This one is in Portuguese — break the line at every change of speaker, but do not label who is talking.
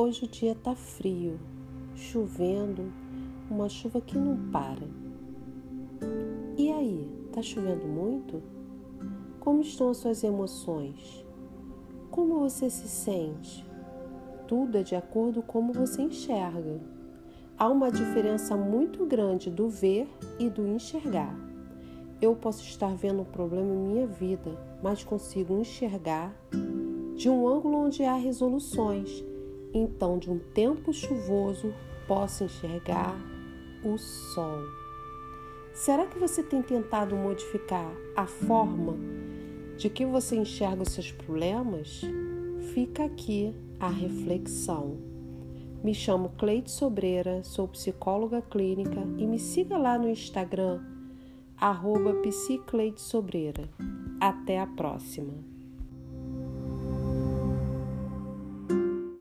Hoje o dia tá frio, chovendo, uma chuva que não para. E aí, tá chovendo muito? Como estão as suas emoções? Como você se sente? Tudo é de acordo com como você enxerga. Há uma diferença muito grande do ver e do enxergar. Eu posso estar vendo um problema em minha vida, mas consigo enxergar de um ângulo onde há resoluções. Então, de um tempo chuvoso, posso enxergar o sol. Será que você tem tentado modificar a forma de que você enxerga os seus problemas? Fica aqui a reflexão. Me chamo Cleide Sobreira, sou psicóloga clínica e me siga lá no Instagram, arroba Sobreira. Até a próxima!